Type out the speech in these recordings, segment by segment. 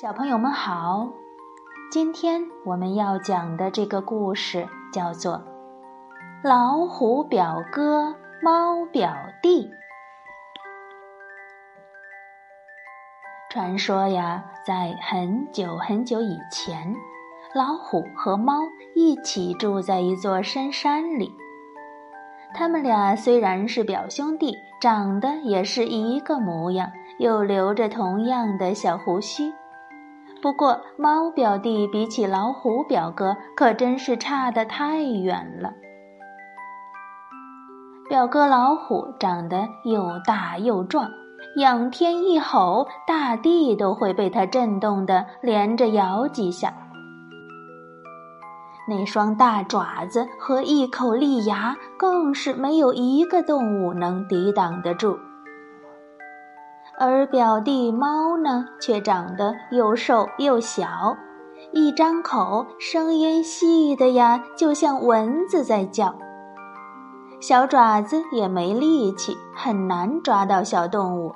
小朋友们好，今天我们要讲的这个故事叫做《老虎表哥猫表弟》。传说呀，在很久很久以前，老虎和猫一起住在一座深山里。他们俩虽然是表兄弟，长得也是一个模样，又留着同样的小胡须。不过，猫表弟比起老虎表哥可真是差得太远了。表哥老虎长得又大又壮，仰天一吼，大地都会被它震动的连着摇几下。那双大爪子和一口利牙，更是没有一个动物能抵挡得住。而表弟猫呢，却长得又瘦又小，一张口，声音细的呀，就像蚊子在叫。小爪子也没力气，很难抓到小动物，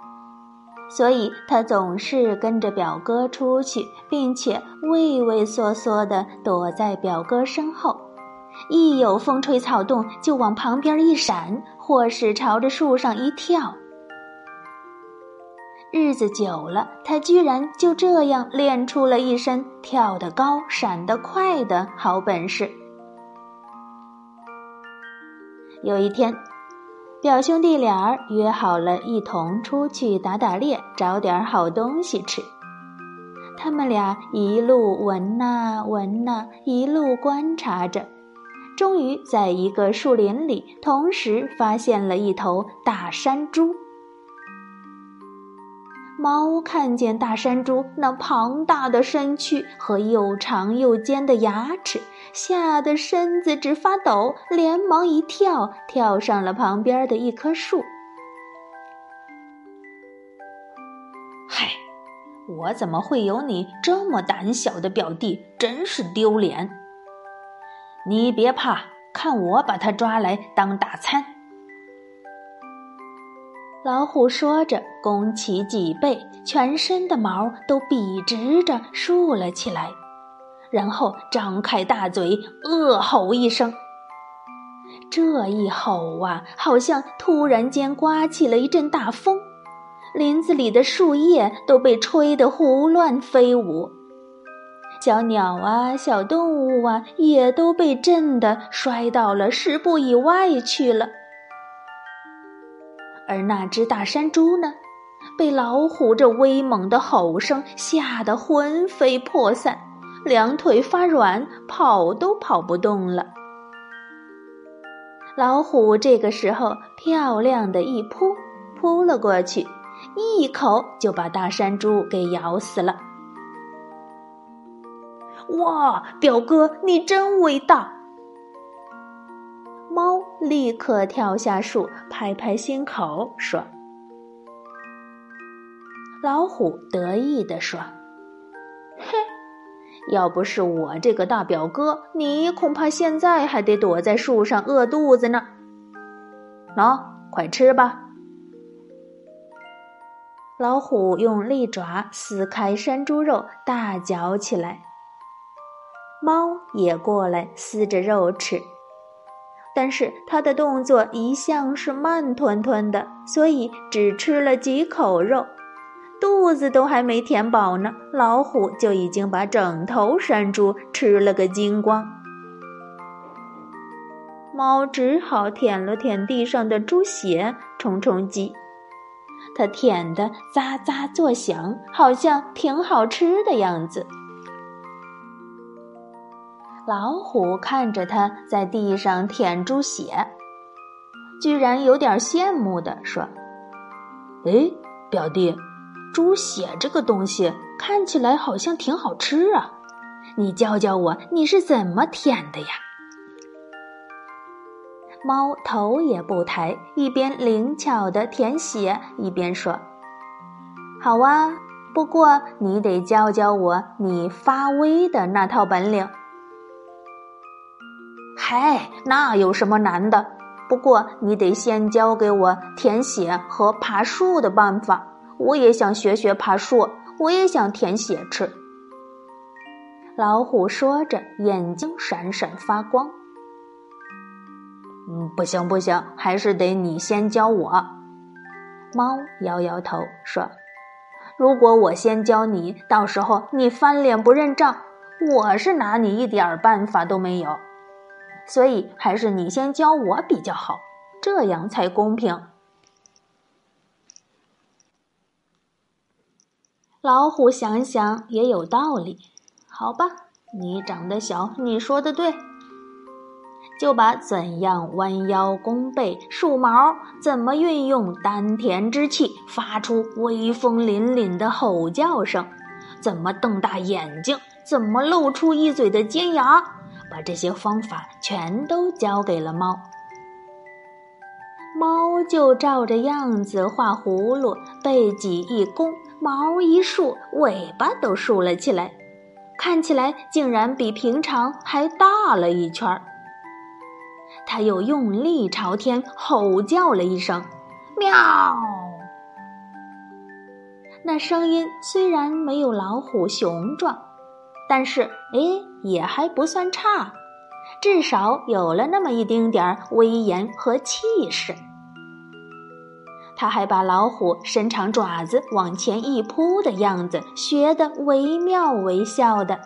所以他总是跟着表哥出去，并且畏畏缩缩地躲在表哥身后，一有风吹草动就往旁边一闪，或是朝着树上一跳。日子久了，他居然就这样练出了一身跳得高、闪得快的好本事。有一天，表兄弟俩儿约好了一同出去打打猎，找点好东西吃。他们俩一路闻呐闻呐，一路观察着，终于在一个树林里同时发现了一头大山猪。猫看见大山猪那庞大的身躯和又长又尖的牙齿，吓得身子直发抖，连忙一跳，跳上了旁边的一棵树。嗨，我怎么会有你这么胆小的表弟？真是丢脸！你别怕，看我把他抓来当大餐。老虎说着，弓起脊背，全身的毛都笔直着竖了起来，然后张开大嘴，恶吼一声。这一吼啊，好像突然间刮起了一阵大风，林子里的树叶都被吹得胡乱飞舞，小鸟啊、小动物啊，也都被震得摔到了十步以外去了。而那只大山猪呢，被老虎这威猛的吼声吓得魂飞魄散，两腿发软，跑都跑不动了。老虎这个时候漂亮的一扑，扑了过去，一口就把大山猪给咬死了。哇，表哥你真伟大！立刻跳下树，拍拍心口说：“老虎得意地说，哼，要不是我这个大表哥，你恐怕现在还得躲在树上饿肚子呢。喏，快吃吧！”老虎用利爪撕开山猪肉，大嚼起来。猫也过来撕着肉吃。但是他的动作一向是慢吞吞的，所以只吃了几口肉，肚子都还没填饱呢，老虎就已经把整头山猪吃了个精光。猫只好舔了舔地上的猪血，充充饥。它舔得咂咂作响，好像挺好吃的样子。老虎看着它在地上舔猪血，居然有点羡慕的说：“哎，表弟，猪血这个东西看起来好像挺好吃啊，你教教我你是怎么舔的呀？”猫头也不抬，一边灵巧的舔血，一边说：“好啊，不过你得教教我你发威的那套本领。”嗨，那有什么难的？不过你得先教给我舔血和爬树的办法。我也想学学爬树，我也想舔血吃。老虎说着，眼睛闪闪发光。嗯，不行不行，还是得你先教我。猫摇摇头说：“如果我先教你，到时候你翻脸不认账，我是拿你一点办法都没有。所以还是你先教我比较好，这样才公平。”老虎想想也有道理，好吧，你长得小，你说的对。就把怎样弯腰弓背、竖毛，怎么运用丹田之气，发出威风凛凛的吼叫声，怎么瞪大眼睛，怎么露出一嘴的尖牙，把这些方法全都教给了猫。猫就照着样子画葫芦，背脊一弓，毛一竖，尾巴都竖了起来，看起来竟然比平常还大了一圈儿。它又用力朝天吼叫了一声，“喵！”那声音虽然没有老虎雄壮，但是哎，也还不算差，至少有了那么一丁点儿威严和气势。他还把老虎伸长爪子往前一扑的样子学得惟妙惟肖的，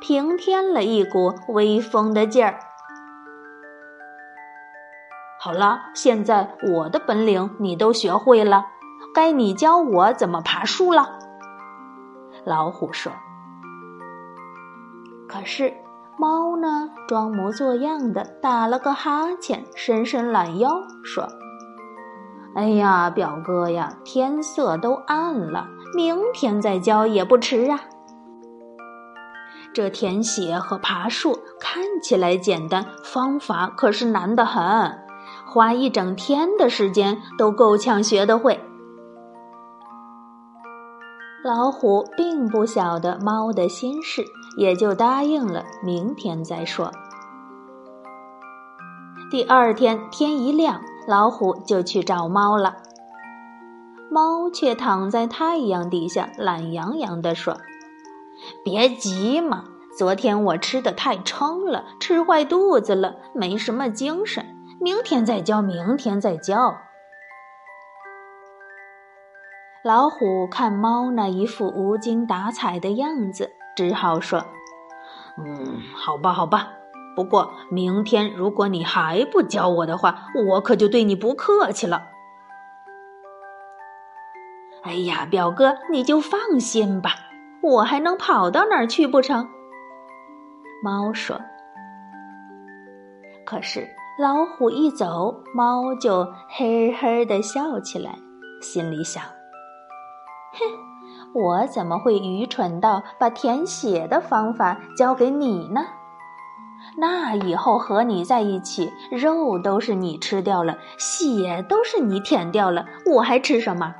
平添了一股威风的劲儿。好了，现在我的本领你都学会了，该你教我怎么爬树了。老虎说。可是猫呢，装模作样的打了个哈欠，伸伸懒腰，说：“哎呀，表哥呀，天色都暗了，明天再教也不迟啊。这填写和爬树看起来简单，方法可是难得很。”花一整天的时间都够呛学得会。老虎并不晓得猫的心事，也就答应了，明天再说。第二天天一亮，老虎就去找猫了。猫却躺在太阳底下，懒洋洋地说：“别急嘛，昨天我吃的太撑了，吃坏肚子了，没什么精神。”明天再教，明天再教。老虎看猫那一副无精打采的样子，只好说：“嗯，好吧，好吧。不过明天如果你还不教我的话，我可就对你不客气了。”哎呀，表哥，你就放心吧，我还能跑到哪儿去不成？猫说。可是。老虎一走，猫就嘿嘿的笑起来，心里想：“哼，我怎么会愚蠢到把填血的方法交给你呢？那以后和你在一起，肉都是你吃掉了，血都是你舔掉了，我还吃什么？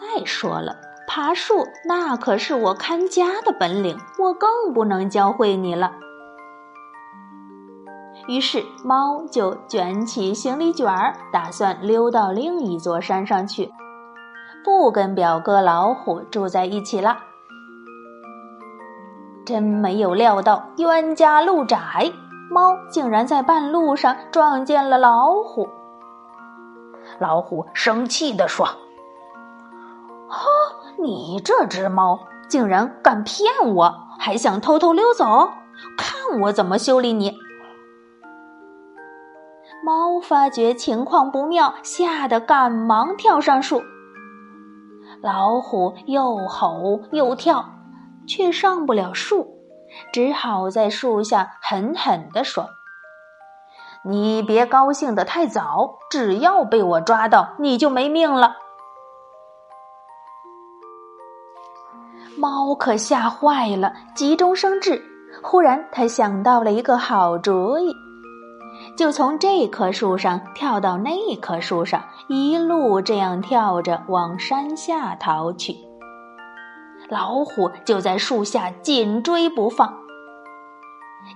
再说了，爬树那可是我看家的本领，我更不能教会你了。”于是，猫就卷起行李卷儿，打算溜到另一座山上去，不跟表哥老虎住在一起了。真没有料到，冤家路窄，猫竟然在半路上撞见了老虎。老虎生气地说：“哈，你这只猫竟然敢骗我，还想偷偷溜走，看我怎么修理你！”猫发觉情况不妙，吓得赶忙跳上树。老虎又吼又跳，却上不了树，只好在树下狠狠地说：“你别高兴得太早，只要被我抓到，你就没命了。”猫可吓坏了，急中生智，忽然他想到了一个好主意。就从这棵树上跳到那棵树上，一路这样跳着往山下逃去。老虎就在树下紧追不放，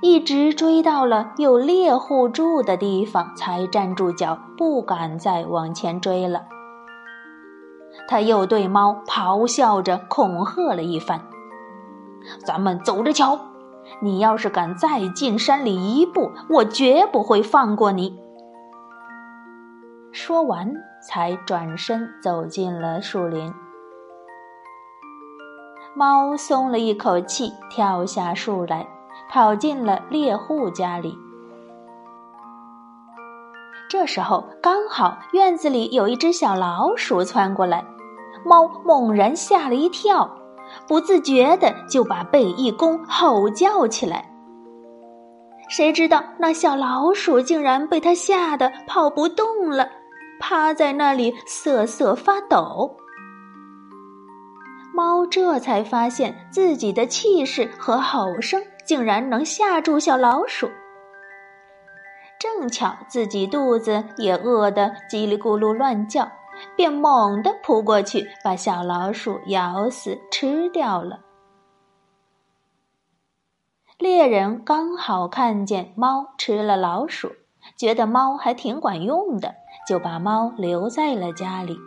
一直追到了有猎户住的地方，才站住脚，不敢再往前追了。他又对猫咆哮着恐吓了一番：“咱们走着瞧，你要是敢再进山里一步，我绝不会放过你。”说完，才转身走进了树林。猫松了一口气，跳下树来，跑进了猎户家里。这时候，刚好院子里有一只小老鼠窜过来，猫猛然吓了一跳，不自觉的就把背一弓，吼叫起来。谁知道那小老鼠竟然被它吓得跑不动了，趴在那里瑟瑟发抖。猫这才发现自己的气势和吼声竟然能吓住小老鼠。正巧自己肚子也饿得叽里咕噜乱叫，便猛地扑过去，把小老鼠咬死吃掉了。猎人刚好看见猫吃了老鼠，觉得猫还挺管用的，就把猫留在了家里。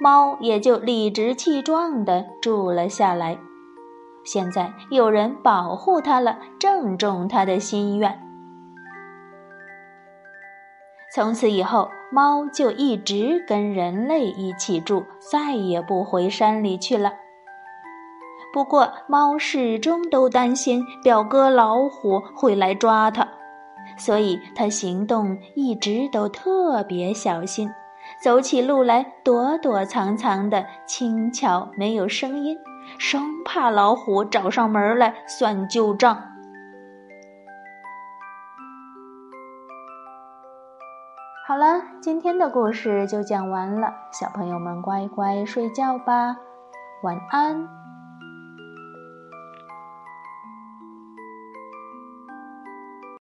猫也就理直气壮地住了下来。现在有人保护它了，正中它的心愿。从此以后，猫就一直跟人类一起住，再也不回山里去了。不过，猫始终都担心表哥老虎会来抓它，所以它行动一直都特别小心，走起路来躲躲藏藏的，轻巧没有声音，生怕老虎找上门来算旧账。好了，今天的故事就讲完了，小朋友们乖乖睡觉吧，晚安。